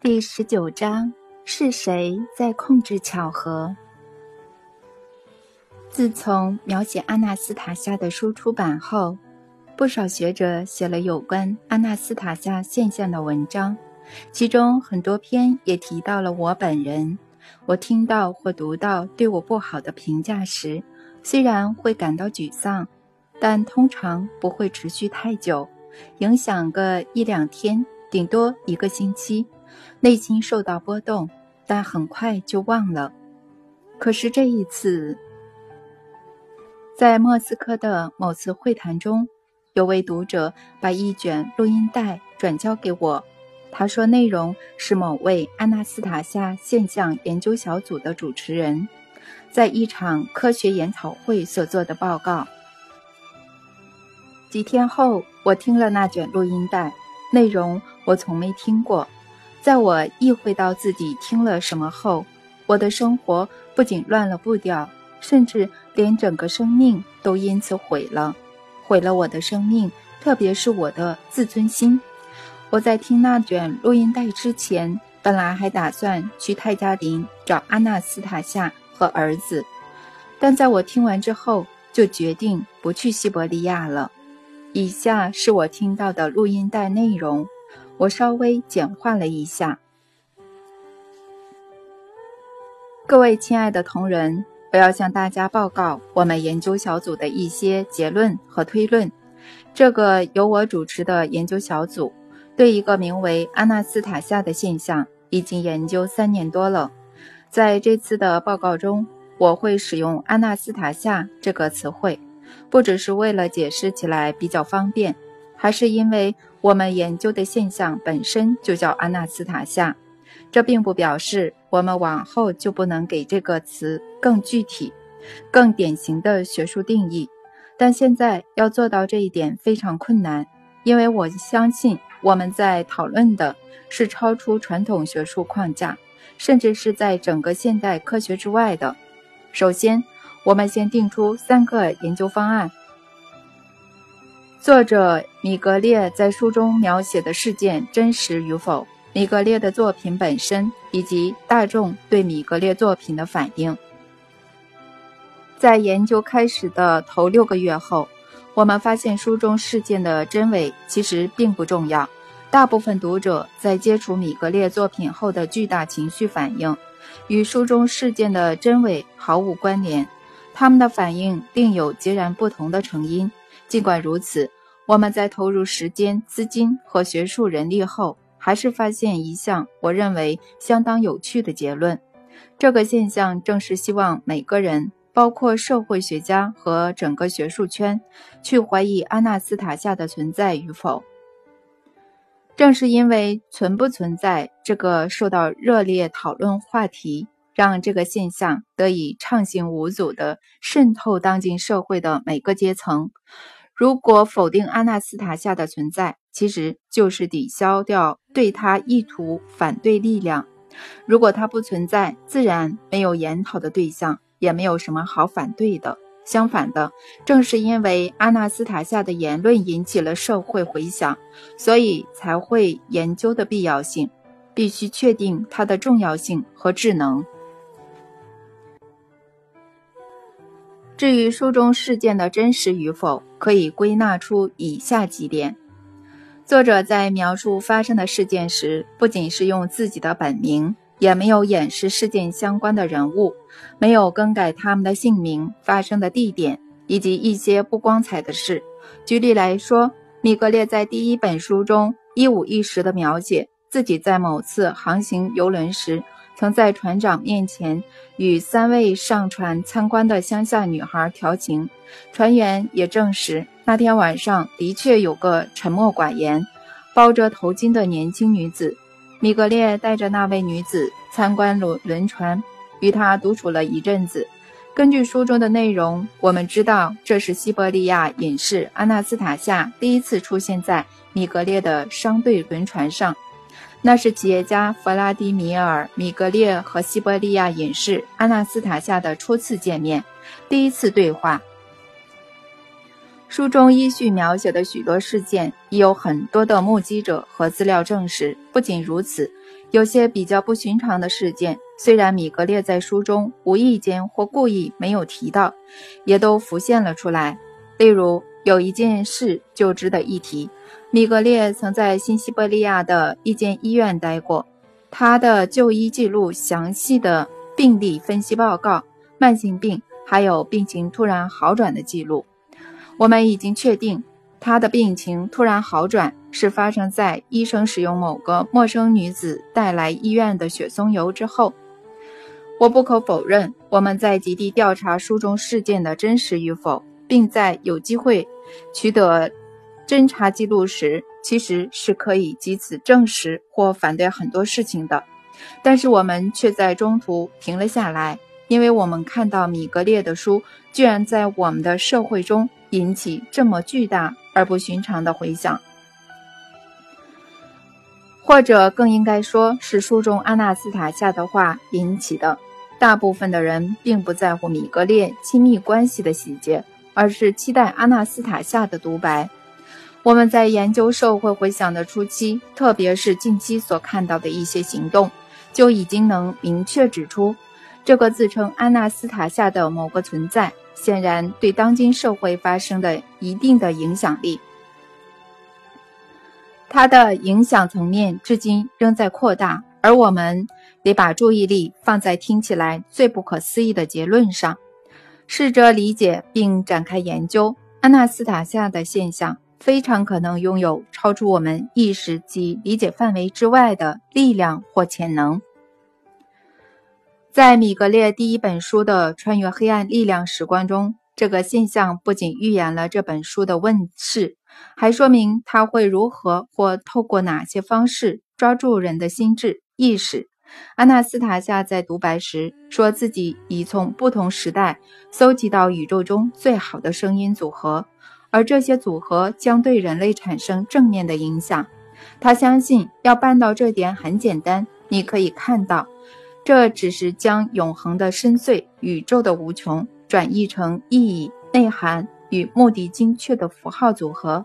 第十九章：是谁在控制巧合？自从描写阿纳斯塔夏的书出版后，不少学者写了有关阿纳斯塔夏现象的文章，其中很多篇也提到了我本人。我听到或读到对我不好的评价时，虽然会感到沮丧，但通常不会持续太久，影响个一两天，顶多一个星期。内心受到波动，但很快就忘了。可是这一次，在莫斯科的某次会谈中，有位读者把一卷录音带转交给我。他说，内容是某位阿纳斯塔夏现象研究小组的主持人在一场科学研讨会所做的报告。几天后，我听了那卷录音带，内容我从没听过。在我意会到自己听了什么后，我的生活不仅乱了步调，甚至连整个生命都因此毁了，毁了我的生命，特别是我的自尊心。我在听那卷录音带之前，本来还打算去泰加林找阿纳斯塔夏和儿子，但在我听完之后，就决定不去西伯利亚了。以下是我听到的录音带内容。我稍微简化了一下，各位亲爱的同仁，我要向大家报告我们研究小组的一些结论和推论。这个由我主持的研究小组对一个名为阿纳斯塔夏的现象已经研究三年多了。在这次的报告中，我会使用“阿纳斯塔夏”这个词汇，不只是为了解释起来比较方便，还是因为。我们研究的现象本身就叫阿纳斯塔夏，这并不表示我们往后就不能给这个词更具体、更典型的学术定义。但现在要做到这一点非常困难，因为我相信我们在讨论的是超出传统学术框架，甚至是在整个现代科学之外的。首先，我们先定出三个研究方案。作者米格列在书中描写的事件真实与否，米格列的作品本身以及大众对米格列作品的反应。在研究开始的头六个月后，我们发现书中事件的真伪其实并不重要。大部分读者在接触米格列作品后的巨大情绪反应，与书中事件的真伪毫无关联。他们的反应另有截然不同的成因。尽管如此，我们在投入时间、资金和学术人力后，还是发现一项我认为相当有趣的结论。这个现象正是希望每个人，包括社会学家和整个学术圈，去怀疑阿纳斯塔夏的存在与否。正是因为存不存在这个受到热烈讨论话题，让这个现象得以畅行无阻地渗透当今社会的每个阶层。如果否定阿纳斯塔夏的存在，其实就是抵消掉对他意图反对力量。如果他不存在，自然没有研讨的对象，也没有什么好反对的。相反的，正是因为阿纳斯塔夏的言论引起了社会回响，所以才会研究的必要性，必须确定它的重要性和智能。至于书中事件的真实与否，可以归纳出以下几点：作者在描述发生的事件时，不仅是用自己的本名，也没有掩饰事件相关的人物，没有更改他们的姓名、发生的地点以及一些不光彩的事。举例来说，米格列在第一本书中一五一十地描写自己在某次航行游轮时。曾在船长面前与三位上船参观的乡下女孩调情，船员也证实那天晚上的确有个沉默寡言、包着头巾的年轻女子。米格列带着那位女子参观轮轮船，与她独处了一阵子。根据书中的内容，我们知道这是西伯利亚隐士阿纳斯塔夏第一次出现在米格列的商队轮船上。那是企业家弗拉迪米尔·米格列和西伯利亚隐士阿纳斯塔夏的初次见面，第一次对话。书中依序描写的许多事件，已有很多的目击者和资料证实。不仅如此，有些比较不寻常的事件，虽然米格列在书中无意间或故意没有提到，也都浮现了出来。例如，有一件事就值得一提：米格列曾在新西伯利亚的一间医院待过，他的就医记录、详细的病例分析报告、慢性病，还有病情突然好转的记录。我们已经确定，他的病情突然好转是发生在医生使用某个陌生女子带来医院的雪松油之后。我不可否认，我们在极地调查书中事件的真实与否，并在有机会取得侦查记录时，其实是可以借此证实或反对很多事情的。但是我们却在中途停了下来，因为我们看到米格列的书居然在我们的社会中。引起这么巨大而不寻常的回响，或者更应该说是书中阿纳斯塔夏的话引起的。大部分的人并不在乎米格列亲密关系的细节，而是期待阿纳斯塔夏的独白。我们在研究社会回响的初期，特别是近期所看到的一些行动，就已经能明确指出，这个自称阿纳斯塔夏的某个存在。显然对当今社会发生的一定的影响力，它的影响层面至今仍在扩大，而我们得把注意力放在听起来最不可思议的结论上，试着理解并展开研究。阿纳斯塔夏的现象非常可能拥有超出我们意识及理解范围之外的力量或潜能。在米格列第一本书的穿越黑暗力量史观中，这个现象不仅预言了这本书的问世，还说明他会如何或透过哪些方式抓住人的心智意识。阿纳斯塔夏在独白时说自己已从不同时代搜集到宇宙中最好的声音组合，而这些组合将对人类产生正面的影响。他相信要办到这点很简单，你可以看到。这只是将永恒的深邃、宇宙的无穷转译成意义、内涵与目的精确的符号组合。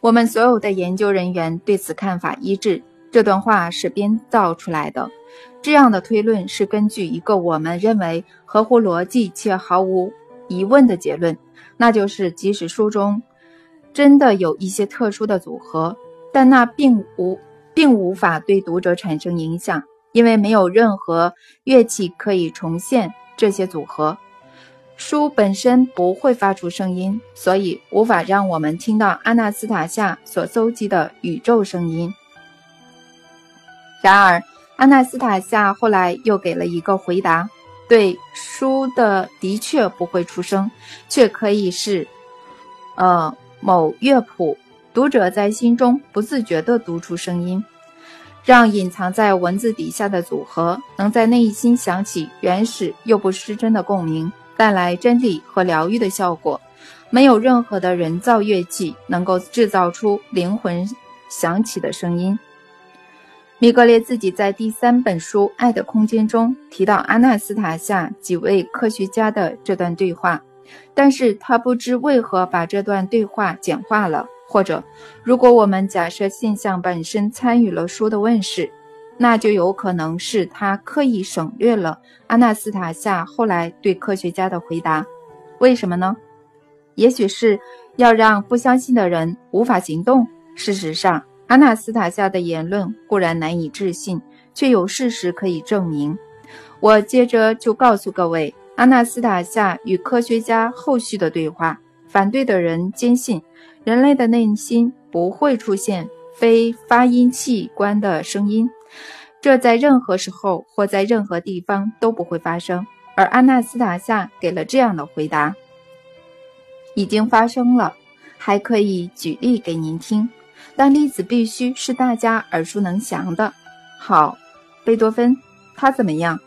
我们所有的研究人员对此看法一致。这段话是编造出来的。这样的推论是根据一个我们认为合乎逻辑且毫无疑问的结论，那就是即使书中真的有一些特殊的组合，但那并无。并无法对读者产生影响，因为没有任何乐器可以重现这些组合。书本身不会发出声音，所以无法让我们听到阿纳斯塔夏所搜集的宇宙声音。然而，阿纳斯塔夏后来又给了一个回答：对书的的确不会出声，却可以是，呃，某乐谱。读者在心中不自觉地读出声音，让隐藏在文字底下的组合能在内心响起原始又不失真的共鸣，带来真理和疗愈的效果。没有任何的人造乐器能够制造出灵魂响起的声音。米格列自己在第三本书《爱的空间》中提到阿纳斯塔夏几位科学家的这段对话，但是他不知为何把这段对话简化了。或者，如果我们假设现象本身参与了书的问世，那就有可能是他刻意省略了阿纳斯塔夏后来对科学家的回答。为什么呢？也许是要让不相信的人无法行动。事实上，阿纳斯塔夏的言论固然难以置信，却有事实可以证明。我接着就告诉各位，阿纳斯塔夏与科学家后续的对话。反对的人坚信。人类的内心不会出现非发音器官的声音，这在任何时候或在任何地方都不会发生。而阿纳斯塔夏给了这样的回答：已经发生了，还可以举例给您听，但例子必须是大家耳熟能详的。好，贝多芬，他怎么样？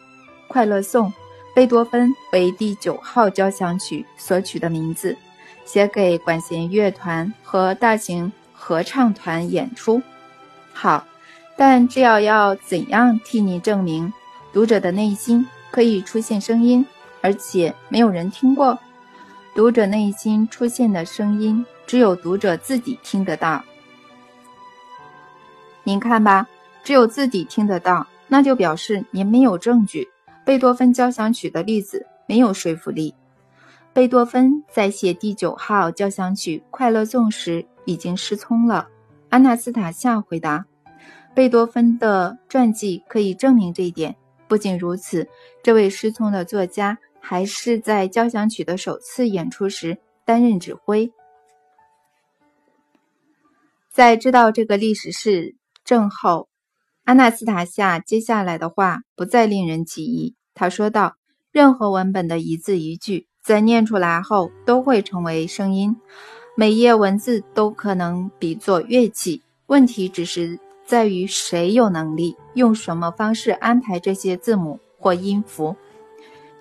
快乐颂，贝多芬为第九号交响曲所取的名字。写给管弦乐团和大型合唱团演出。好，但这要要怎样替你证明读者的内心可以出现声音，而且没有人听过？读者内心出现的声音，只有读者自己听得到。您看吧，只有自己听得到，那就表示您没有证据。贝多芬交响曲的例子没有说服力。贝多芬在写第九号交响曲《快乐颂》时已经失聪了。安娜斯塔夏回答：“贝多芬的传记可以证明这一点。不仅如此，这位失聪的作家还是在交响曲的首次演出时担任指挥。”在知道这个历史事正后，安纳斯塔夏接下来的话不再令人起疑。他说道：“任何文本的一字一句。”在念出来后，都会成为声音。每页文字都可能比作乐器，问题只是在于谁有能力用什么方式安排这些字母或音符。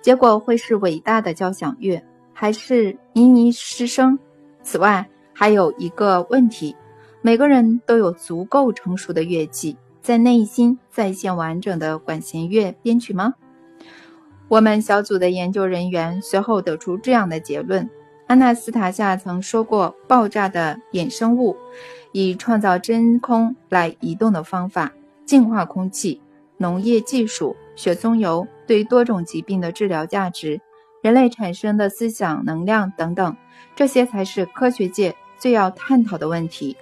结果会是伟大的交响乐，还是尼尼失声？此外，还有一个问题：每个人都有足够成熟的乐器，在内心再现完整的管弦乐编曲吗？我们小组的研究人员随后得出这样的结论：安娜斯塔夏曾说过，爆炸的衍生物以创造真空来移动的方法、净化空气、农业技术、雪松油对多种疾病的治疗价值、人类产生的思想能量等等，这些才是科学界最要探讨的问题。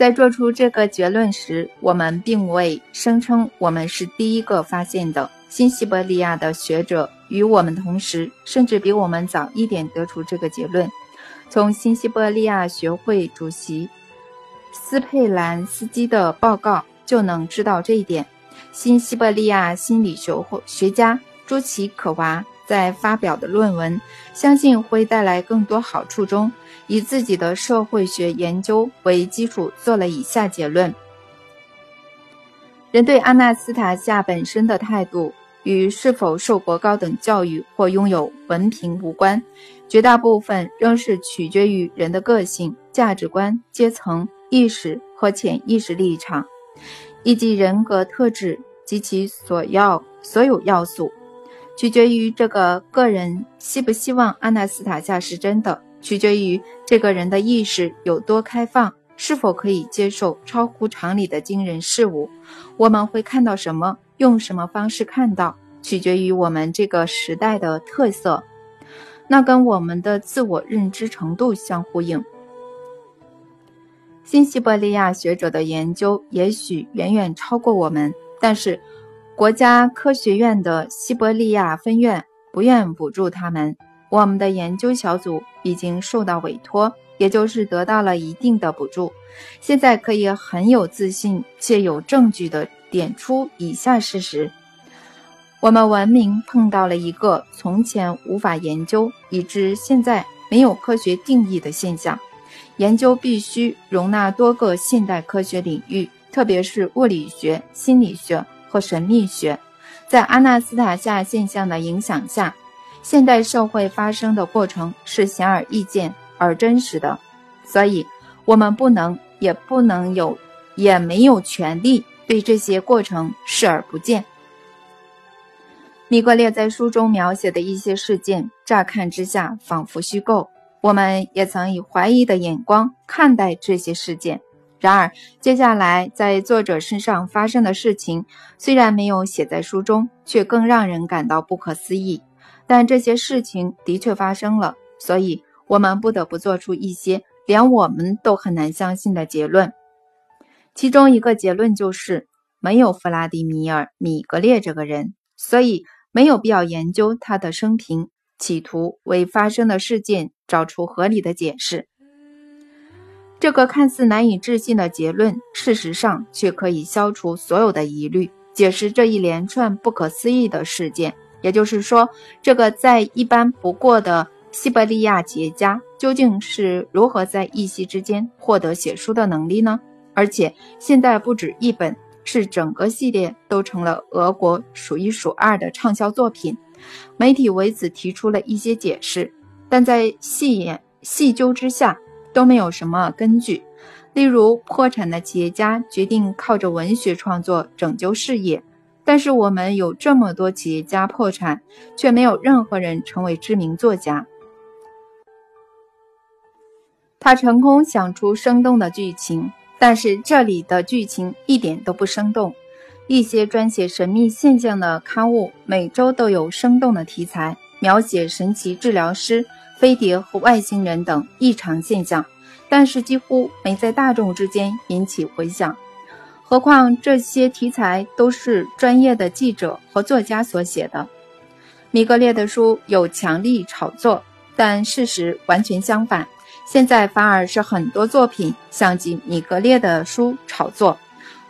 在做出这个结论时，我们并未声称我们是第一个发现的。新西伯利亚的学者与我们同时，甚至比我们早一点得出这个结论。从新西伯利亚学会主席斯佩兰斯基的报告就能知道这一点。新西伯利亚心理学学家朱奇可娃在发表的论文，相信会带来更多好处中，以自己的社会学研究为基础，做了以下结论：人对阿纳斯塔夏本身的态度。与是否受过高等教育或拥有文凭无关，绝大部分仍是取决于人的个性、价值观、阶层意识和潜意识立场，以及人格特质及其所要所有要素，取决于这个个人希不希望阿纳斯塔夏是真的，取决于这个人的意识有多开放，是否可以接受超乎常理的惊人事物。我们会看到什么？用什么方式看到，取决于我们这个时代的特色，那跟我们的自我认知程度相呼应。新西伯利亚学者的研究也许远远超过我们，但是国家科学院的西伯利亚分院不愿补助他们。我们的研究小组已经受到委托，也就是得到了一定的补助，现在可以很有自信且有证据的。点出以下事实：我们文明碰到了一个从前无法研究，以致现在没有科学定义的现象。研究必须容纳多个现代科学领域，特别是物理学、心理学和神秘学。在阿纳斯塔夏现象的影响下，现代社会发生的过程是显而易见而真实的。所以，我们不能，也不能有，也没有权利。对这些过程视而不见。米格列在书中描写的一些事件，乍看之下仿佛虚构。我们也曾以怀疑的眼光看待这些事件。然而，接下来在作者身上发生的事情，虽然没有写在书中，却更让人感到不可思议。但这些事情的确发生了，所以我们不得不做出一些连我们都很难相信的结论。其中一个结论就是没有弗拉迪米尔·米格列这个人，所以没有必要研究他的生平，企图为发生的事件找出合理的解释。这个看似难以置信的结论，事实上却可以消除所有的疑虑，解释这一连串不可思议的事件。也就是说，这个再一般不过的西伯利亚企业家究竟是如何在一夕之间获得写书的能力呢？而且现在不止一本，是整个系列都成了俄国数一数二的畅销作品。媒体为此提出了一些解释，但在细研细究之下都没有什么根据。例如，破产的企业家决定靠着文学创作拯救事业，但是我们有这么多企业家破产，却没有任何人成为知名作家。他成功想出生动的剧情，但是这里的剧情一点都不生动。一些专写神秘现象的刊物每周都有生动的题材，描写神奇治疗师、飞碟和外星人等异常现象，但是几乎没在大众之间引起回响。何况这些题材都是专业的记者和作家所写的。米格列的书有强力炒作，但事实完全相反。现在反而是很多作品像极米格列的书炒作。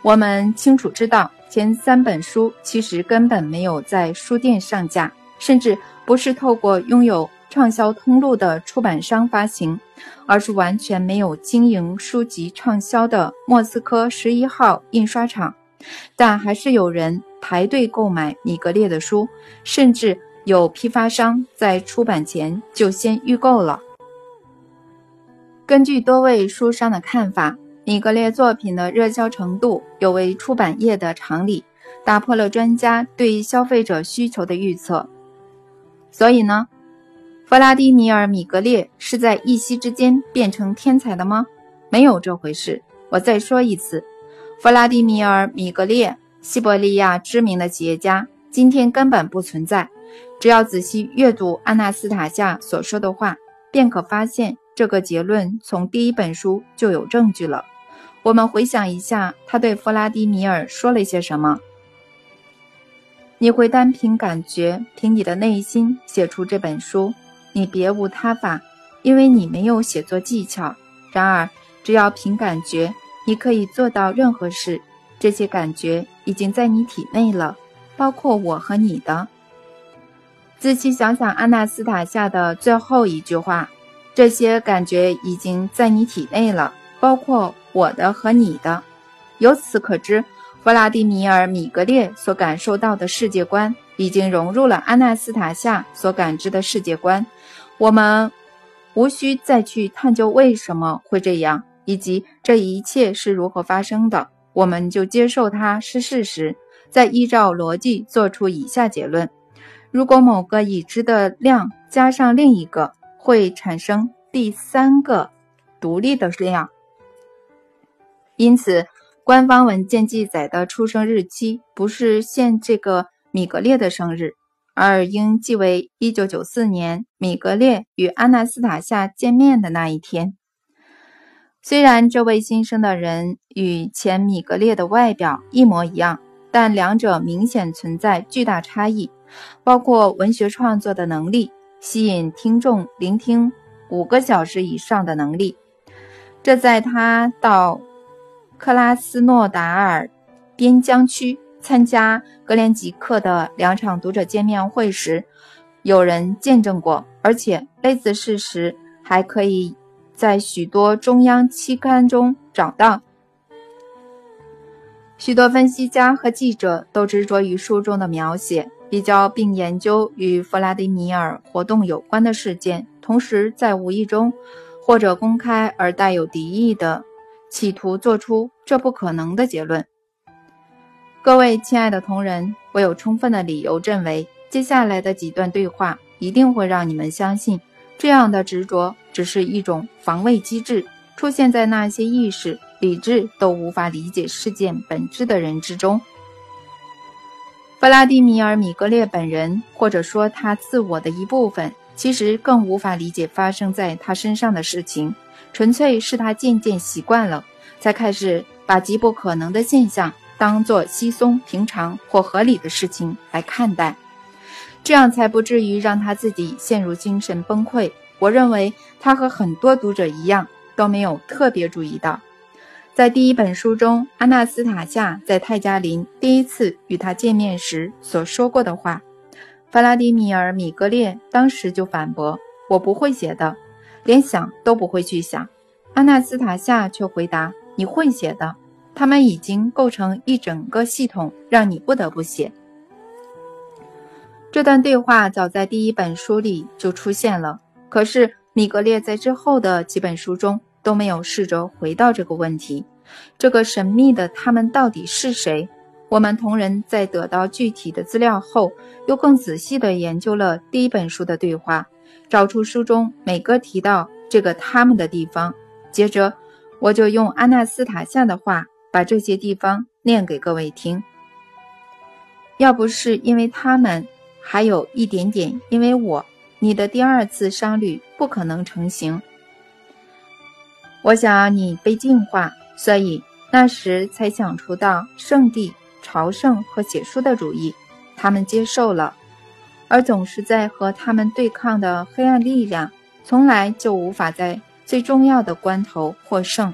我们清楚知道，前三本书其实根本没有在书店上架，甚至不是透过拥有。畅销通路的出版商发行，而是完全没有经营书籍畅销的莫斯科十一号印刷厂，但还是有人排队购买米格列的书，甚至有批发商在出版前就先预购了。根据多位书商的看法，米格列作品的热销程度有违出版业的常理，打破了专家对消费者需求的预测，所以呢？弗拉迪米尔·米格列是在一夕之间变成天才的吗？没有这回事。我再说一次，弗拉迪米尔·米格列，西伯利亚知名的企业家，今天根本不存在。只要仔细阅读安娜斯塔夏所说的话，便可发现这个结论从第一本书就有证据了。我们回想一下，他对弗拉迪米尔说了些什么？你会单凭感觉，凭你的内心写出这本书。你别无他法，因为你没有写作技巧。然而，只要凭感觉，你可以做到任何事。这些感觉已经在你体内了，包括我和你的。仔细想想阿纳斯塔夏的最后一句话：“这些感觉已经在你体内了，包括我的和你的。”由此可知，弗拉迪米尔·米格列所感受到的世界观。已经融入了阿纳斯塔夏所感知的世界观，我们无需再去探究为什么会这样，以及这一切是如何发生的，我们就接受它是事实，再依照逻辑做出以下结论：如果某个已知的量加上另一个，会产生第三个独立的量。因此，官方文件记载的出生日期不是现这个。米格列的生日，而应记为一九九四年米格列与安娜斯塔夏见面的那一天。虽然这位新生的人与前米格列的外表一模一样，但两者明显存在巨大差异，包括文学创作的能力、吸引听众聆听五个小时以上的能力。这在他到克拉斯诺达尔边疆区。参加格连吉克的两场读者见面会时，有人见证过，而且类似事实还可以在许多中央期刊中找到。许多分析家和记者都执着于书中的描写，比较并研究与弗拉迪米尔活动有关的事件，同时在无意中或者公开而带有敌意的，企图做出这不可能的结论。各位亲爱的同仁，我有充分的理由认为，接下来的几段对话一定会让你们相信，这样的执着只是一种防卫机制，出现在那些意识、理智都无法理解事件本质的人之中。弗拉迪米尔·米格列本人，或者说他自我的一部分，其实更无法理解发生在他身上的事情，纯粹是他渐渐习惯了，才开始把极不可能的现象。当做稀松平常或合理的事情来看待，这样才不至于让他自己陷入精神崩溃。我认为他和很多读者一样都没有特别注意到，在第一本书中，阿纳斯塔夏在泰加林第一次与他见面时所说过的话。弗拉迪米尔·米格列当时就反驳：“我不会写的，连想都不会去想。”阿纳斯塔夏却回答：“你会写的。”他们已经构成一整个系统，让你不得不写。这段对话早在第一本书里就出现了，可是米格列在之后的几本书中都没有试着回到这个问题：这个神秘的他们到底是谁？我们同仁在得到具体的资料后，又更仔细地研究了第一本书的对话，找出书中每个提到这个他们的地方。接着，我就用阿纳斯塔夏的话把这些地方念给各位听。要不是因为他们，还有一点点因为我，你的第二次商旅不可能成行。我想你被净化，所以那时才想出到圣地朝圣和写书的主意。他们接受了，而总是在和他们对抗的黑暗力量，从来就无法在最重要的关头获胜。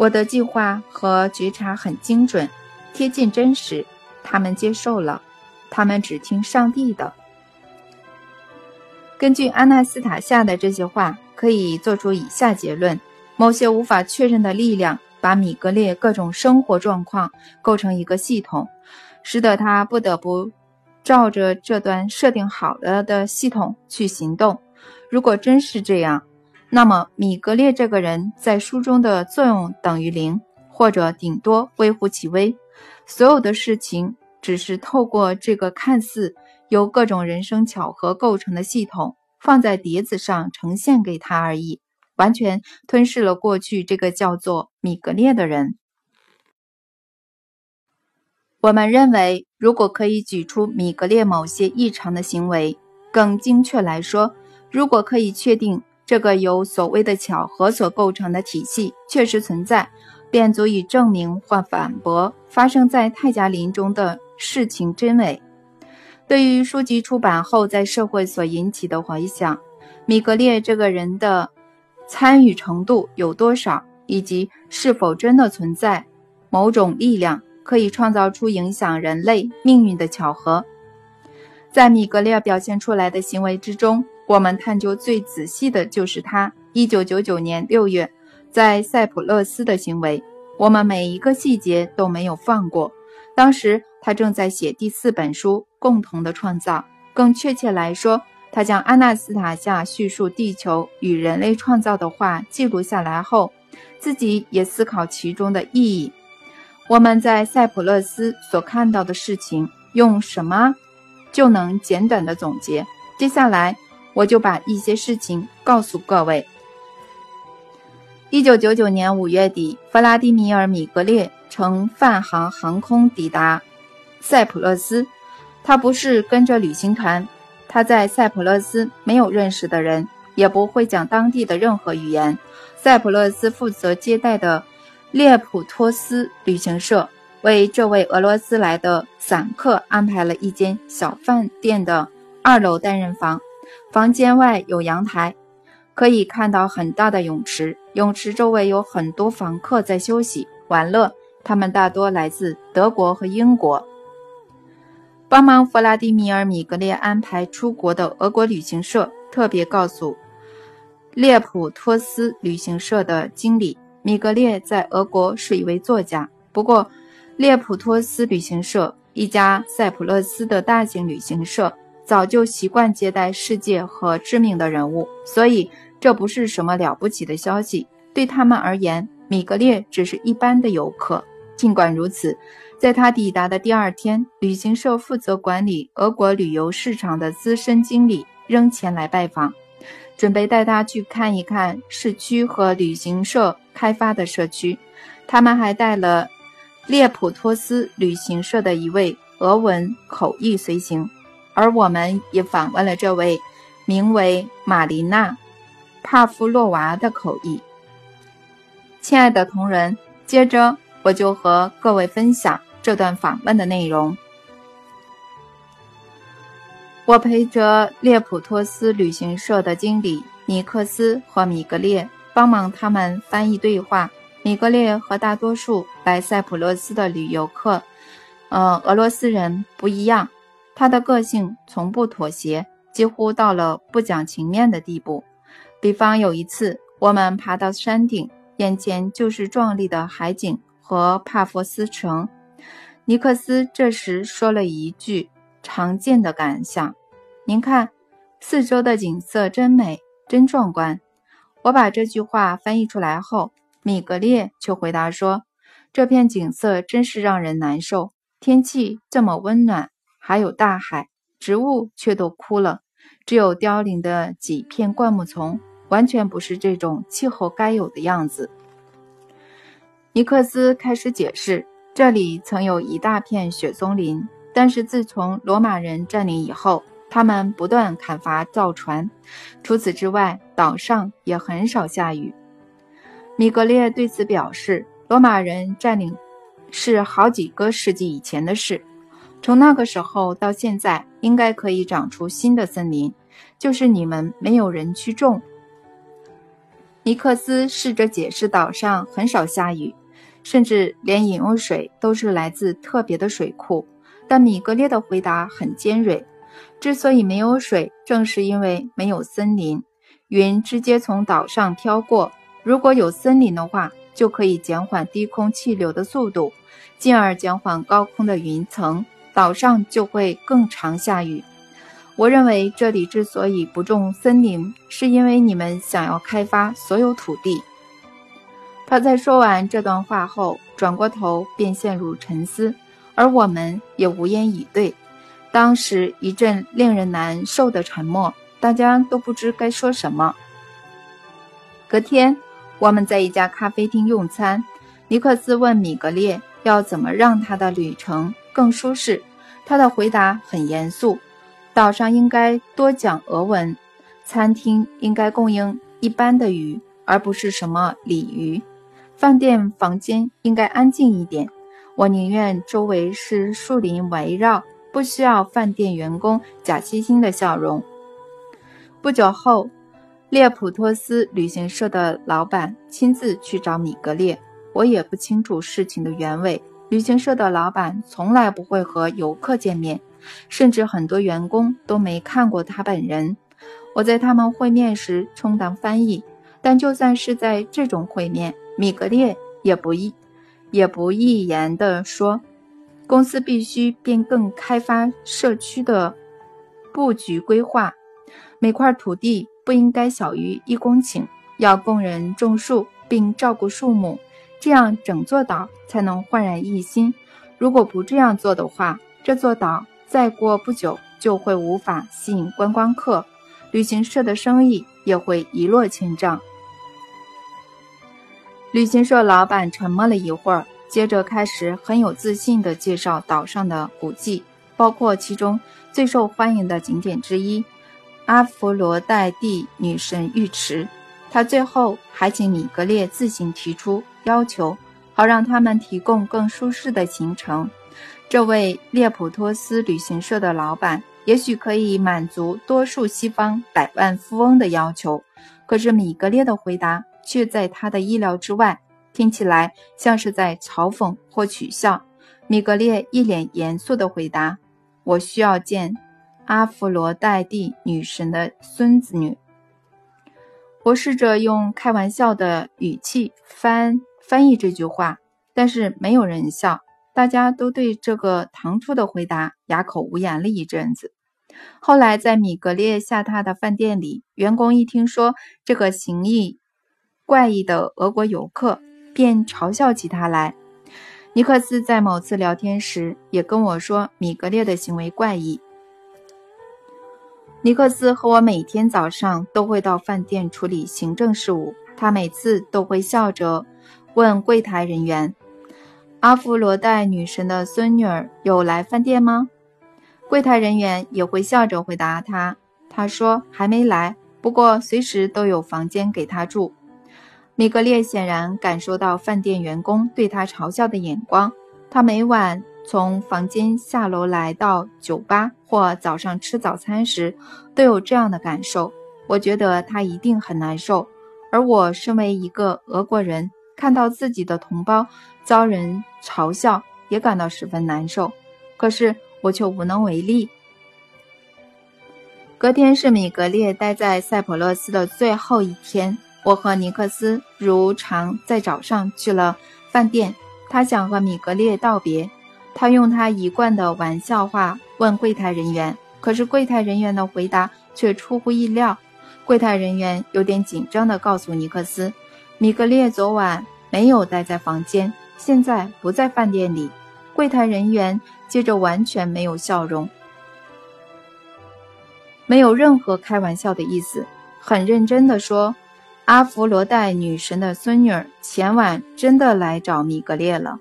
我的计划和觉察很精准，贴近真实。他们接受了，他们只听上帝的。根据阿纳斯塔夏的这些话。可以做出以下结论：某些无法确认的力量把米格列各种生活状况构成一个系统，使得他不得不照着这段设定好了的系统去行动。如果真是这样，那么米格列这个人在书中的作用等于零，或者顶多微乎其微。所有的事情只是透过这个看似由各种人生巧合构成的系统。放在碟子上呈现给他而已，完全吞噬了过去这个叫做米格列的人。我们认为，如果可以举出米格列某些异常的行为，更精确来说，如果可以确定这个由所谓的巧合所构成的体系确实存在，便足以证明或反驳发生在泰加林中的事情真伪。对于书籍出版后在社会所引起的回响，米格列这个人的参与程度有多少，以及是否真的存在某种力量可以创造出影响人类命运的巧合，在米格列表现出来的行为之中，我们探究最仔细的就是他1999年6月在塞浦路斯的行为，我们每一个细节都没有放过。当时他正在写第四本书。共同的创造，更确切来说，他将阿纳斯塔夏叙述地球与人类创造的话记录下来后，自己也思考其中的意义。我们在塞浦路斯所看到的事情，用什么就能简短的总结？接下来，我就把一些事情告诉各位。一九九九年五月底，弗拉迪米尔·米格列乘泛航航空抵达塞浦路斯。他不是跟着旅行团，他在塞浦路斯没有认识的人，也不会讲当地的任何语言。塞浦路斯负责接待的列普托斯旅行社为这位俄罗斯来的散客安排了一间小饭店的二楼单人房，房间外有阳台，可以看到很大的泳池，泳池周围有很多房客在休息玩乐，他们大多来自德国和英国。帮忙弗拉迪米尔·米格列安排出国的俄国旅行社特别告诉列普托斯旅行社的经理，米格列在俄国是一位作家。不过，列普托斯旅行社一家塞浦路斯的大型旅行社早就习惯接待世界和知名的人物，所以这不是什么了不起的消息。对他们而言，米格列只是一般的游客。尽管如此。在他抵达的第二天，旅行社负责管理俄国旅游市场的资深经理仍前来拜访，准备带他去看一看市区和旅行社开发的社区。他们还带了列普托斯旅行社的一位俄文口译随行，而我们也访问了这位名为玛琳娜·帕夫洛娃的口译。亲爱的同仁，接着我就和各位分享。这段访问的内容，我陪着列普托斯旅行社的经理尼克斯和米格列帮忙他们翻译对话。米格列和大多数来塞浦路斯的旅游客，呃，俄罗斯人不一样，他的个性从不妥协，几乎到了不讲情面的地步。比方有一次，我们爬到山顶，眼前就是壮丽的海景和帕佛斯城。尼克斯这时说了一句常见的感想：“您看，四周的景色真美，真壮观。”我把这句话翻译出来后，米格列却回答说：“这片景色真是让人难受。天气这么温暖，还有大海，植物却都枯了，只有凋零的几片灌木丛，完全不是这种气候该有的样子。尼克斯开始解释，这里曾有一大片雪松林，但是自从罗马人占领以后，他们不断砍伐造船。除此之外，岛上也很少下雨。米格列对此表示，罗马人占领是好几个世纪以前的事，从那个时候到现在，应该可以长出新的森林，就是你们没有人去种。尼克斯试着解释，岛上很少下雨。甚至连饮用水都是来自特别的水库，但米格列的回答很尖锐。之所以没有水，正是因为没有森林。云直接从岛上飘过，如果有森林的话，就可以减缓低空气流的速度，进而减缓高空的云层，岛上就会更常下雨。我认为这里之所以不种森林，是因为你们想要开发所有土地。他在说完这段话后，转过头便陷入沉思，而我们也无言以对。当时一阵令人难受的沉默，大家都不知该说什么。隔天，我们在一家咖啡厅用餐。尼克斯问米格列要怎么让他的旅程更舒适，他的回答很严肃：岛上应该多讲俄文，餐厅应该供应一般的鱼，而不是什么鲤鱼。饭店房间应该安静一点，我宁愿周围是树林围绕，不需要饭店员工假惺惺的笑容。不久后，列普托斯旅行社的老板亲自去找米格列，我也不清楚事情的原委。旅行社的老板从来不会和游客见面，甚至很多员工都没看过他本人。我在他们会面时充当翻译，但就算是在这种会面。米格列也不一也不一言地说：“公司必须变更开发社区的布局规划，每块土地不应该小于一公顷，要供人种树并照顾树木，这样整座岛才能焕然一新。如果不这样做的话，这座岛再过不久就会无法吸引观光客，旅行社的生意也会一落千丈。”旅行社老板沉默了一会儿，接着开始很有自信地介绍岛上的古迹，包括其中最受欢迎的景点之一——阿佛罗代蒂女神浴池。他最后还请米格列自行提出要求，好让他们提供更舒适的行程。这位列普托斯旅行社的老板也许可以满足多数西方百万富翁的要求，可是米格列的回答。却在他的意料之外，听起来像是在嘲讽或取笑。米格列一脸严肃地回答：“我需要见阿弗罗代蒂女神的孙子女。”我试着用开玩笑的语气翻翻译这句话，但是没有人笑，大家都对这个唐突的回答哑口无言了一阵子。后来，在米格列下榻的饭店里，员工一听说这个行意。怪异的俄国游客便嘲笑起他来。尼克斯在某次聊天时也跟我说，米格列的行为怪异。尼克斯和我每天早上都会到饭店处理行政事务，他每次都会笑着问柜台人员：“阿芙罗代女神的孙女儿有来饭店吗？”柜台人员也会笑着回答他：“他说还没来，不过随时都有房间给他住。”米格列显然感受到饭店员工对他嘲笑的眼光。他每晚从房间下楼来到酒吧或早上吃早餐时，都有这样的感受。我觉得他一定很难受。而我身为一个俄国人，看到自己的同胞遭人嘲笑，也感到十分难受。可是我却无能为力。隔天是米格列待在塞浦路斯的最后一天。我和尼克斯如常在早上去了饭店。他想和米格列道别，他用他一贯的玩笑话问柜台人员，可是柜台人员的回答却出乎意料。柜台人员有点紧张地告诉尼克斯，米格列昨晚没有待在房间，现在不在饭店里。柜台人员接着完全没有笑容，没有任何开玩笑的意思，很认真地说：“阿弗罗代女神的孙女儿前晚真的来找米格列了，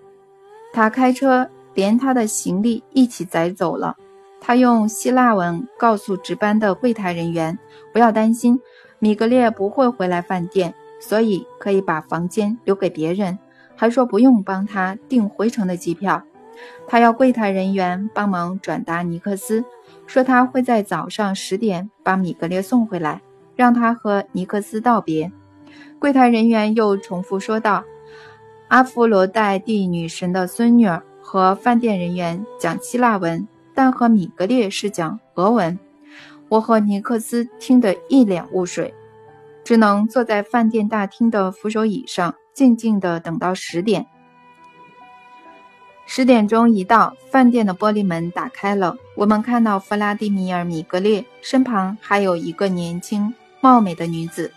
他开车连他的行李一起载走了。他用希腊文告诉值班的柜台人员，不要担心，米格列不会回来饭店，所以可以把房间留给别人，还说不用帮他订回程的机票。”他要柜台人员帮忙转达尼克斯，说他会在早上十点把米格列送回来，让他和尼克斯道别。柜台人员又重复说道：“阿弗罗代蒂女神的孙女儿和饭店人员讲希腊文，但和米格列是讲俄文。”我和尼克斯听得一脸雾水，只能坐在饭店大厅的扶手椅上，静静地等到十点。十点钟一到，饭店的玻璃门打开了，我们看到弗拉迪米尔·米格列身旁还有一个年轻貌美的女子。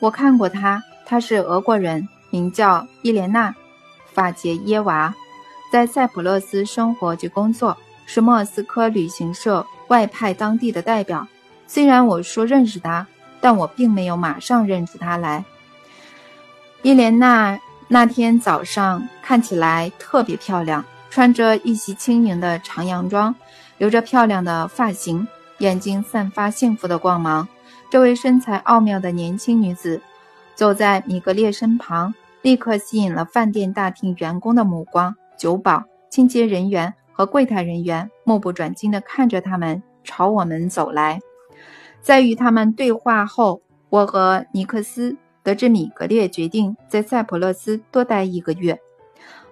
我看过她，她是俄国人，名叫伊莲娜·法杰耶娃，在塞浦路斯生活及工作，是莫斯科旅行社外派当地的代表。虽然我说认识她，但我并没有马上认出她来。伊莲娜。那天早上看起来特别漂亮，穿着一袭轻盈的长洋装，留着漂亮的发型，眼睛散发幸福的光芒。这位身材奥妙的年轻女子走在米格列身旁，立刻吸引了饭店大厅员工的目光。酒保、清洁人员和柜台人员目不转睛地看着他们朝我们走来。在与他们对话后，我和尼克斯。得知米格列决定在塞浦路斯多待一个月，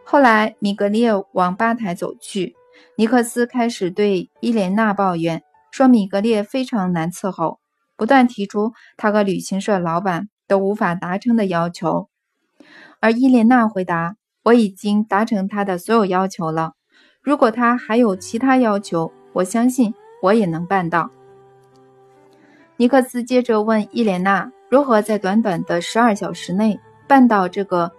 后来米格列往吧台走去，尼克斯开始对伊莲娜抱怨，说米格列非常难伺候，不断提出他和旅行社老板都无法达成的要求，而伊莲娜回答：“我已经达成他的所有要求了，如果他还有其他要求，我相信我也能办到。”尼克斯接着问伊莲娜。如何在短短的十二小时内办到这个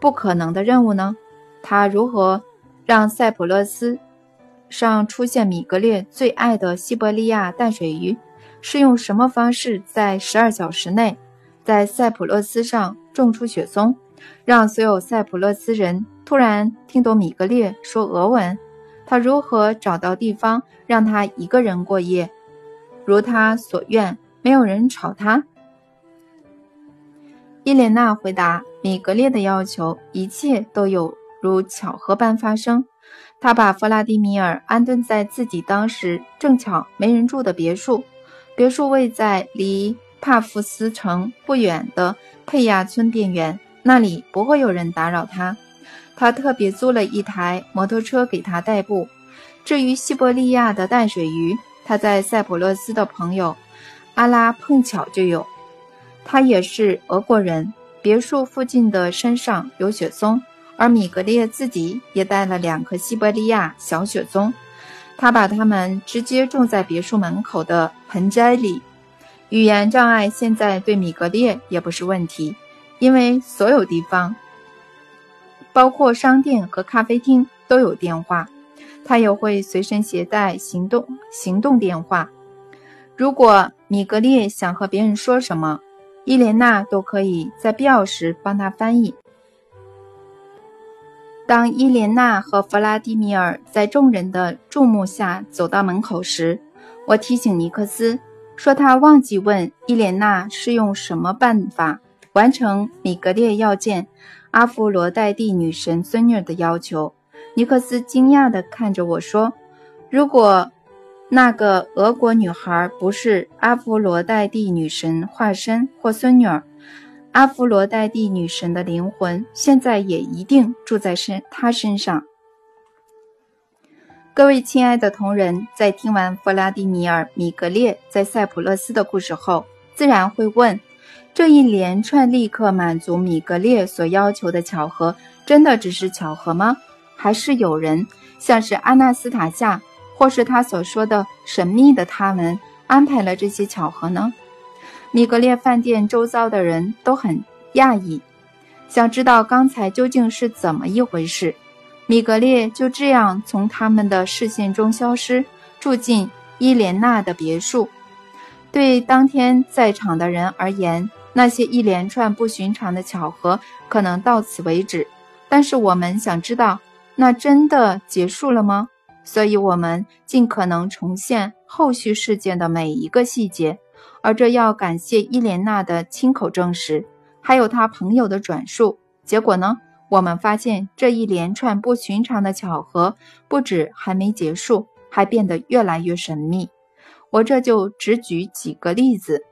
不可能的任务呢？他如何让塞浦路斯上出现米格列最爱的西伯利亚淡水鱼？是用什么方式在十二小时内在塞浦路斯上种出雪松，让所有塞浦路斯人突然听懂米格列说俄文？他如何找到地方让他一个人过夜，如他所愿，没有人吵他？伊莲娜回答：“米格列的要求，一切都有如巧合般发生。他把弗拉迪米尔安顿在自己当时正巧没人住的别墅，别墅位在离帕夫斯城不远的佩亚村边缘，那里不会有人打扰他。他特别租了一台摩托车给他代步。至于西伯利亚的淡水鱼，他在塞浦路斯的朋友阿拉碰巧就有。”他也是俄国人。别墅附近的山上有雪松，而米格列自己也带了两棵西伯利亚小雪松，他把它们直接种在别墅门口的盆栽里。语言障碍现在对米格列也不是问题，因为所有地方，包括商店和咖啡厅都有电话，他也会随身携带行动行动电话。如果米格列想和别人说什么，伊莲娜都可以在必要时帮他翻译。当伊莲娜和弗拉迪米尔在众人的注目下走到门口时，我提醒尼克斯说他忘记问伊莲娜是用什么办法完成米格列要见阿弗罗代蒂女神孙女的要求。尼克斯惊讶地看着我说：“如果……”那个俄国女孩不是阿弗罗代蒂女神化身或孙女儿，阿弗罗代蒂女神的灵魂现在也一定住在身她身上。各位亲爱的同仁，在听完弗拉迪米尔·米格列在塞浦路斯的故事后，自然会问：这一连串立刻满足米格列所要求的巧合，真的只是巧合吗？还是有人像是阿纳斯塔夏？或是他所说的神秘的他们安排了这些巧合呢？米格列饭店周遭的人都很讶异。想知道刚才究竟是怎么一回事。米格列就这样从他们的视线中消失，住进伊莲娜的别墅。对当天在场的人而言，那些一连串不寻常的巧合可能到此为止。但是我们想知道，那真的结束了吗？所以，我们尽可能重现后续事件的每一个细节，而这要感谢伊莲娜的亲口证实，还有她朋友的转述。结果呢？我们发现这一连串不寻常的巧合，不止还没结束，还变得越来越神秘。我这就只举几个例子。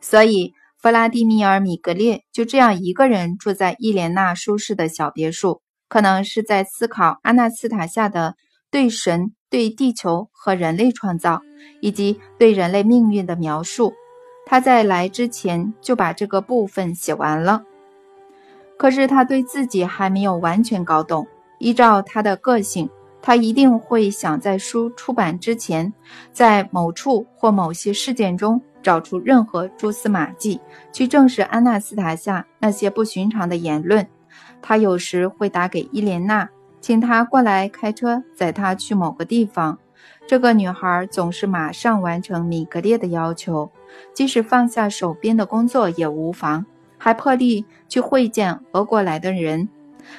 所以，弗拉蒂米尔·米格列就这样一个人住在伊莲娜舒适的小别墅，可能是在思考阿纳斯塔夏的对神、对地球和人类创造，以及对人类命运的描述。他在来之前就把这个部分写完了。可是他对自己还没有完全搞懂。依照他的个性，他一定会想在书出版之前，在某处或某些事件中找出任何蛛丝马迹，去证实安娜斯塔夏那些不寻常的言论。他有时会打给伊莲娜，请她过来开车载他去某个地方。这个女孩总是马上完成米格列的要求，即使放下手边的工作也无妨。还破例去会见俄国来的人，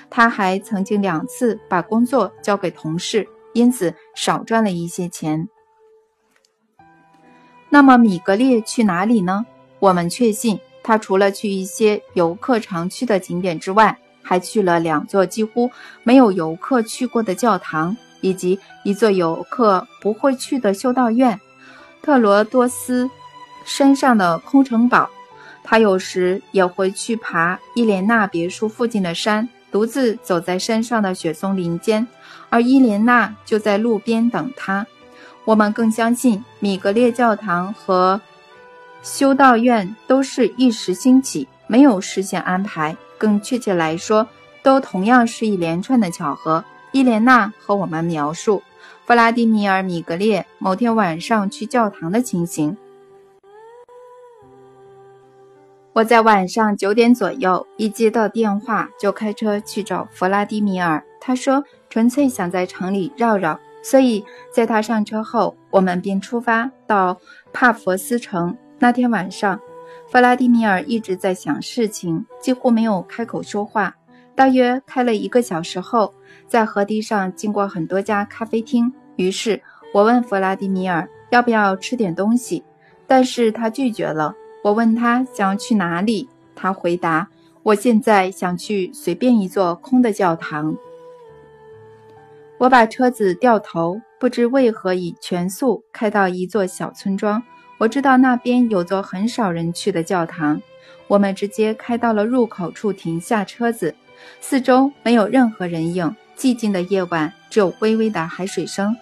他还曾经两次把工作交给同事，因此少赚了一些钱。那么米格列去哪里呢？我们确信他除了去一些游客常去的景点之外，还去了两座几乎没有游客去过的教堂，以及一座游客不会去的修道院——特罗多斯山上的空城堡。他有时也会去爬伊莲娜别墅附近的山，独自走在山上的雪松林间，而伊莲娜就在路边等他。我们更相信米格列教堂和修道院都是一时兴起，没有事先安排。更确切来说，都同样是一连串的巧合。伊莲娜和我们描述弗拉迪米尔·米格列某天晚上去教堂的情形。我在晚上九点左右一接到电话，就开车去找弗拉迪米尔。他说纯粹想在城里绕绕，所以在他上车后，我们便出发到帕佛斯城。那天晚上，弗拉迪米尔一直在想事情，几乎没有开口说话。大约开了一个小时后，在河堤上经过很多家咖啡厅，于是我问弗拉迪米尔要不要吃点东西，但是他拒绝了。我问他想要去哪里，他回答：“我现在想去随便一座空的教堂。”我把车子掉头，不知为何以全速开到一座小村庄。我知道那边有座很少人去的教堂。我们直接开到了入口处，停下车子，四周没有任何人影，寂静的夜晚只有微微的海水声。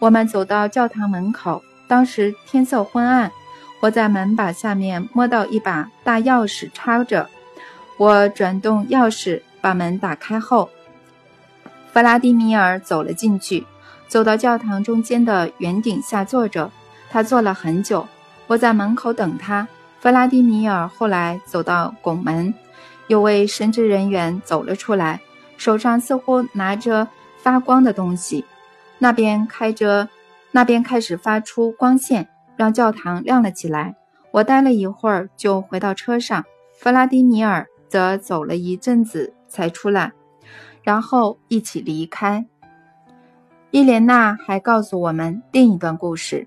我们走到教堂门口，当时天色昏暗。我在门把下面摸到一把大钥匙插着，我转动钥匙把门打开后，弗拉迪米尔走了进去，走到教堂中间的圆顶下坐着。他坐了很久，我在门口等他。弗拉迪米尔后来走到拱门，有位神职人员走了出来，手上似乎拿着发光的东西，那边开着，那边开始发出光线。让教堂亮了起来。我待了一会儿，就回到车上。弗拉迪米尔则走了一阵子才出来，然后一起离开。伊莲娜还告诉我们另一段故事。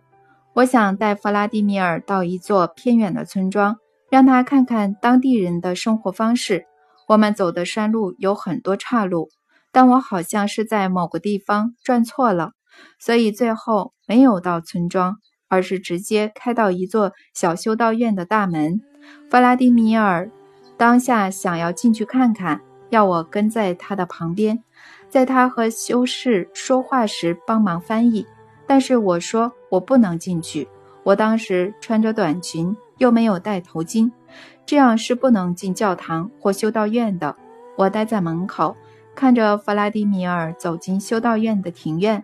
我想带弗拉迪米尔到一座偏远的村庄，让他看看当地人的生活方式。我们走的山路有很多岔路，但我好像是在某个地方转错了，所以最后没有到村庄。而是直接开到一座小修道院的大门。弗拉迪米尔当下想要进去看看，要我跟在他的旁边，在他和修士说话时帮忙翻译。但是我说我不能进去，我当时穿着短裙，又没有戴头巾，这样是不能进教堂或修道院的。我待在门口，看着弗拉迪米尔走进修道院的庭院，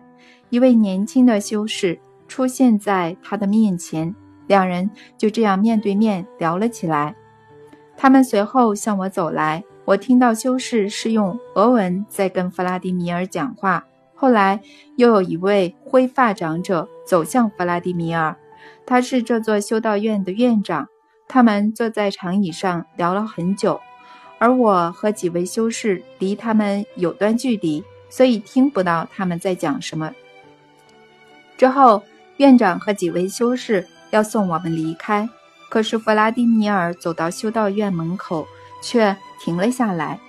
一位年轻的修士。出现在他的面前，两人就这样面对面聊了起来。他们随后向我走来，我听到修士是用俄文在跟弗拉迪米尔讲话。后来又有一位灰发长者走向弗拉迪米尔，他是这座修道院的院长。他们坐在长椅上聊了很久，而我和几位修士离他们有段距离，所以听不到他们在讲什么。之后，院长和几位修士要送我们离开，可是弗拉迪米尔走到修道院门口，却停了下来。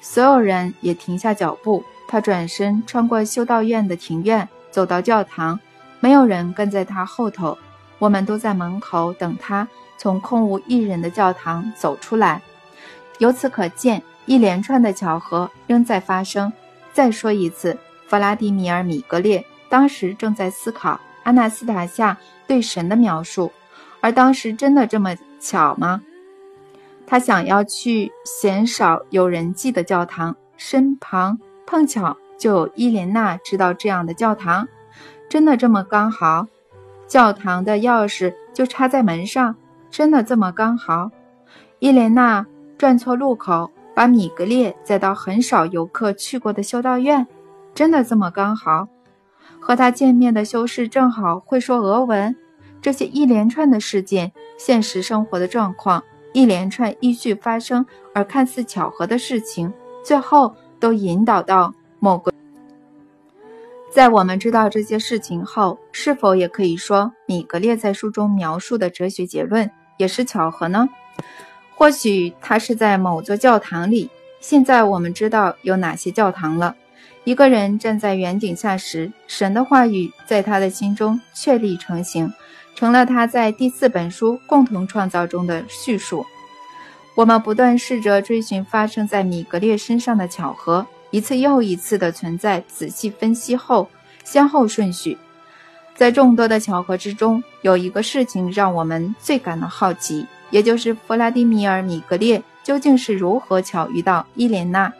所有人也停下脚步。他转身穿过修道院的庭院，走到教堂，没有人跟在他后头。我们都在门口等他从空无一人的教堂走出来。由此可见，一连串的巧合仍在发生。再说一次，弗拉迪米尔·米格列当时正在思考阿纳斯塔夏对神的描述，而当时真的这么巧吗？他想要去鲜少有人迹的教堂，身旁。碰巧就有伊莲娜知道这样的教堂，真的这么刚好？教堂的钥匙就插在门上，真的这么刚好？伊莲娜转错路口，把米格列载到很少游客去过的修道院，真的这么刚好？和他见面的修士正好会说俄文。这些一连串的事件，现实生活的状况，一连串依序发生而看似巧合的事情，最后。都引导到某个。在我们知道这些事情后，是否也可以说米格列在书中描述的哲学结论也是巧合呢？或许他是在某座教堂里。现在我们知道有哪些教堂了。一个人站在圆顶下时，神的话语在他的心中确立成型，成了他在第四本书共同创造中的叙述。我们不断试着追寻发生在米格列身上的巧合，一次又一次的存在。仔细分析后，先后顺序，在众多的巧合之中，有一个事情让我们最感到好奇，也就是弗拉迪米尔·米格列究竟是如何巧遇到伊莲娜。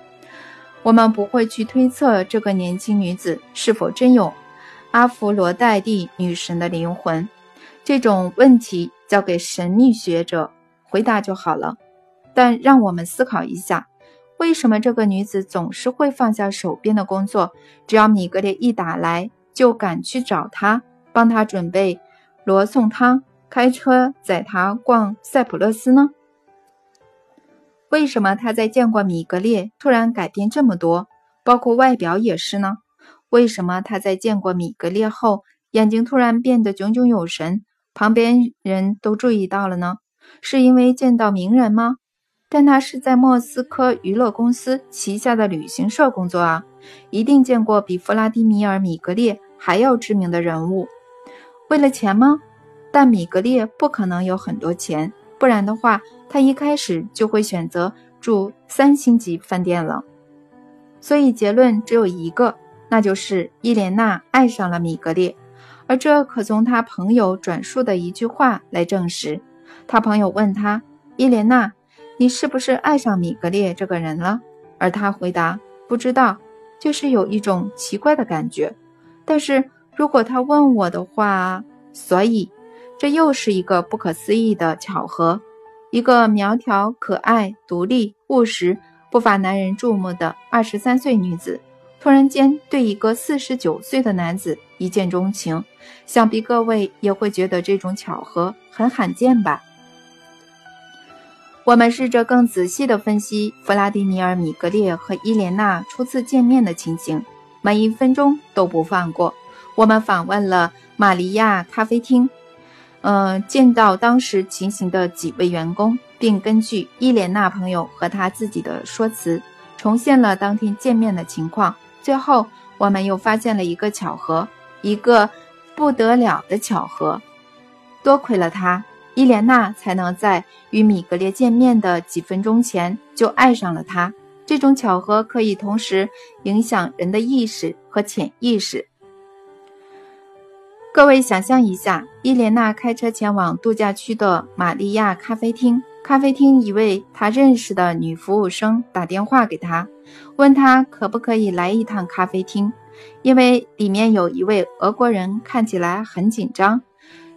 我们不会去推测这个年轻女子是否真有阿弗罗代蒂女神的灵魂，这种问题交给神秘学者回答就好了。但让我们思考一下，为什么这个女子总是会放下手边的工作，只要米格列一打来，就赶去找他，帮他准备罗宋汤，开车载他逛塞浦路斯呢？为什么他在见过米格列突然改变这么多，包括外表也是呢？为什么他在见过米格列后，眼睛突然变得炯炯有神，旁边人都注意到了呢？是因为见到名人吗？但他是在莫斯科娱乐公司旗下的旅行社工作啊，一定见过比弗拉迪米尔·米格列还要知名的人物。为了钱吗？但米格列不可能有很多钱，不然的话，他一开始就会选择住三星级饭店了。所以结论只有一个，那就是伊莲娜爱上了米格列，而这可从他朋友转述的一句话来证实。他朋友问他：“伊莲娜。”你是不是爱上米格列这个人了？而他回答不知道，就是有一种奇怪的感觉。但是如果他问我的话，所以这又是一个不可思议的巧合。一个苗条、可爱、独立、务实、不乏男人注目的二十三岁女子，突然间对一个四十九岁的男子一见钟情，想必各位也会觉得这种巧合很罕见吧。我们试着更仔细地分析弗拉迪米尔·米格列和伊莲娜初次见面的情形，每一分钟都不放过。我们访问了玛利亚咖啡厅，呃，见到当时情形的几位员工，并根据伊莲娜朋友和他自己的说辞，重现了当天见面的情况。最后，我们又发现了一个巧合，一个不得了的巧合。多亏了他。伊莲娜才能在与米格列见面的几分钟前就爱上了他。这种巧合可以同时影响人的意识和潜意识。各位想象一下，伊莲娜开车前往度假区的玛利亚咖啡厅，咖啡厅一位她认识的女服务生打电话给她，问她可不可以来一趟咖啡厅，因为里面有一位俄国人看起来很紧张。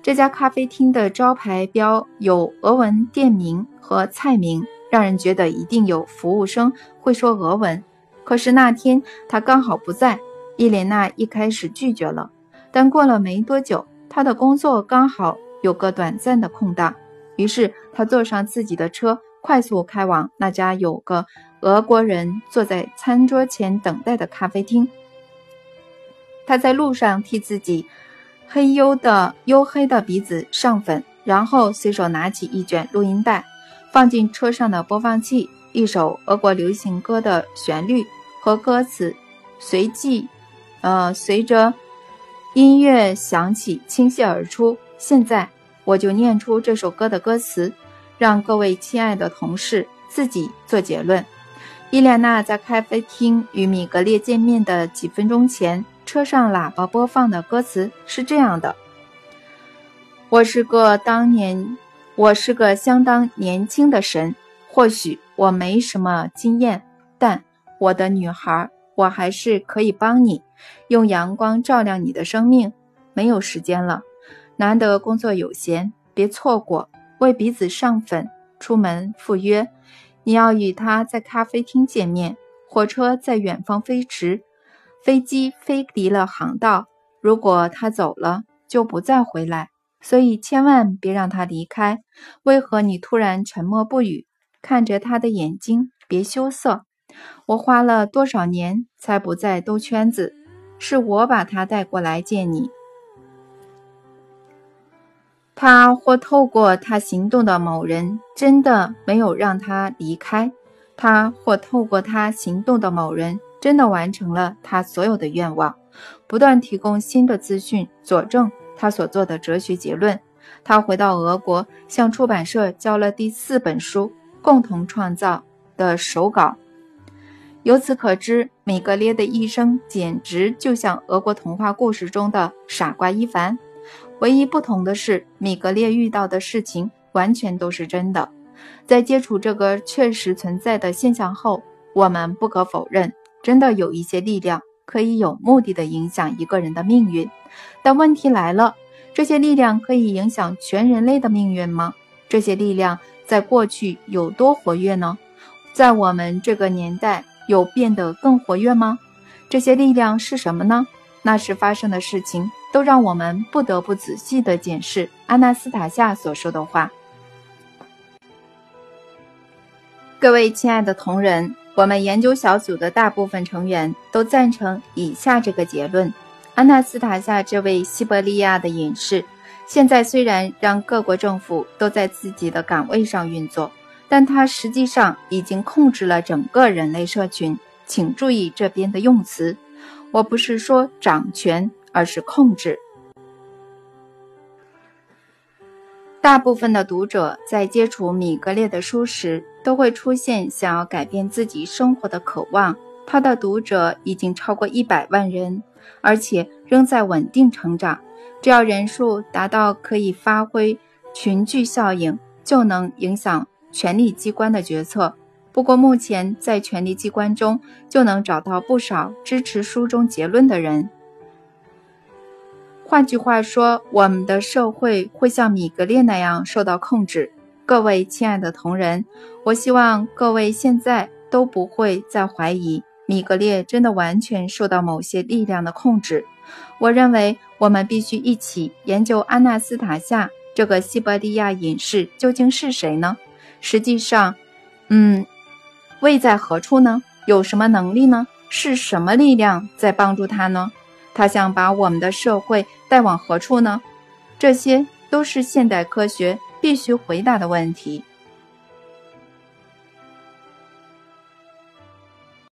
这家咖啡厅的招牌标有俄文店名和菜名，让人觉得一定有服务生会说俄文。可是那天他刚好不在，伊莲娜一开始拒绝了。但过了没多久，她的工作刚好有个短暂的空档，于是她坐上自己的车，快速开往那家有个俄国人坐在餐桌前等待的咖啡厅。他在路上替自己。黑黝的黝黑的鼻子上粉，然后随手拿起一卷录音带，放进车上的播放器。一首俄国流行歌的旋律和歌词随即，呃，随着音乐响起，倾泻而出。现在我就念出这首歌的歌词，让各位亲爱的同事自己做结论。伊莲娜在咖啡厅与米格列见面的几分钟前。车上喇叭播放的歌词是这样的：“我是个当年，我是个相当年轻的神。或许我没什么经验，但我的女孩，我还是可以帮你，用阳光照亮你的生命。没有时间了，难得工作有闲，别错过。为彼此上粉，出门赴约。你要与他在咖啡厅见面。火车在远方飞驰。”飞机飞离了航道，如果他走了，就不再回来，所以千万别让他离开。为何你突然沉默不语？看着他的眼睛，别羞涩。我花了多少年才不再兜圈子？是我把他带过来见你。他或透过他行动的某人，真的没有让他离开。他或透过他行动的某人。真的完成了他所有的愿望，不断提供新的资讯佐证他所做的哲学结论。他回到俄国，向出版社交了第四本书《共同创造》的手稿。由此可知，米格列的一生简直就像俄国童话故事中的傻瓜伊凡。唯一不同的是，米格列遇到的事情完全都是真的。在接触这个确实存在的现象后，我们不可否认。真的有一些力量可以有目的的影响一个人的命运，但问题来了：这些力量可以影响全人类的命运吗？这些力量在过去有多活跃呢？在我们这个年代有变得更活跃吗？这些力量是什么呢？那时发生的事情都让我们不得不仔细地检视阿纳斯塔夏所说的话。各位亲爱的同仁。我们研究小组的大部分成员都赞成以下这个结论：安纳斯塔夏这位西伯利亚的隐士，现在虽然让各国政府都在自己的岗位上运作，但他实际上已经控制了整个人类社群。请注意这边的用词，我不是说掌权，而是控制。大部分的读者在接触米格列的书时，都会出现想要改变自己生活的渴望。他的读者已经超过一百万人，而且仍在稳定成长。只要人数达到可以发挥群聚效应，就能影响权力机关的决策。不过，目前在权力机关中就能找到不少支持书中结论的人。换句话说，我们的社会会像米格列那样受到控制。各位亲爱的同仁，我希望各位现在都不会再怀疑米格列真的完全受到某些力量的控制。我认为我们必须一起研究安纳斯塔夏这个西伯利亚隐士究竟是谁呢？实际上，嗯，位在何处呢？有什么能力呢？是什么力量在帮助他呢？他想把我们的社会带往何处呢？这些都是现代科学必须回答的问题。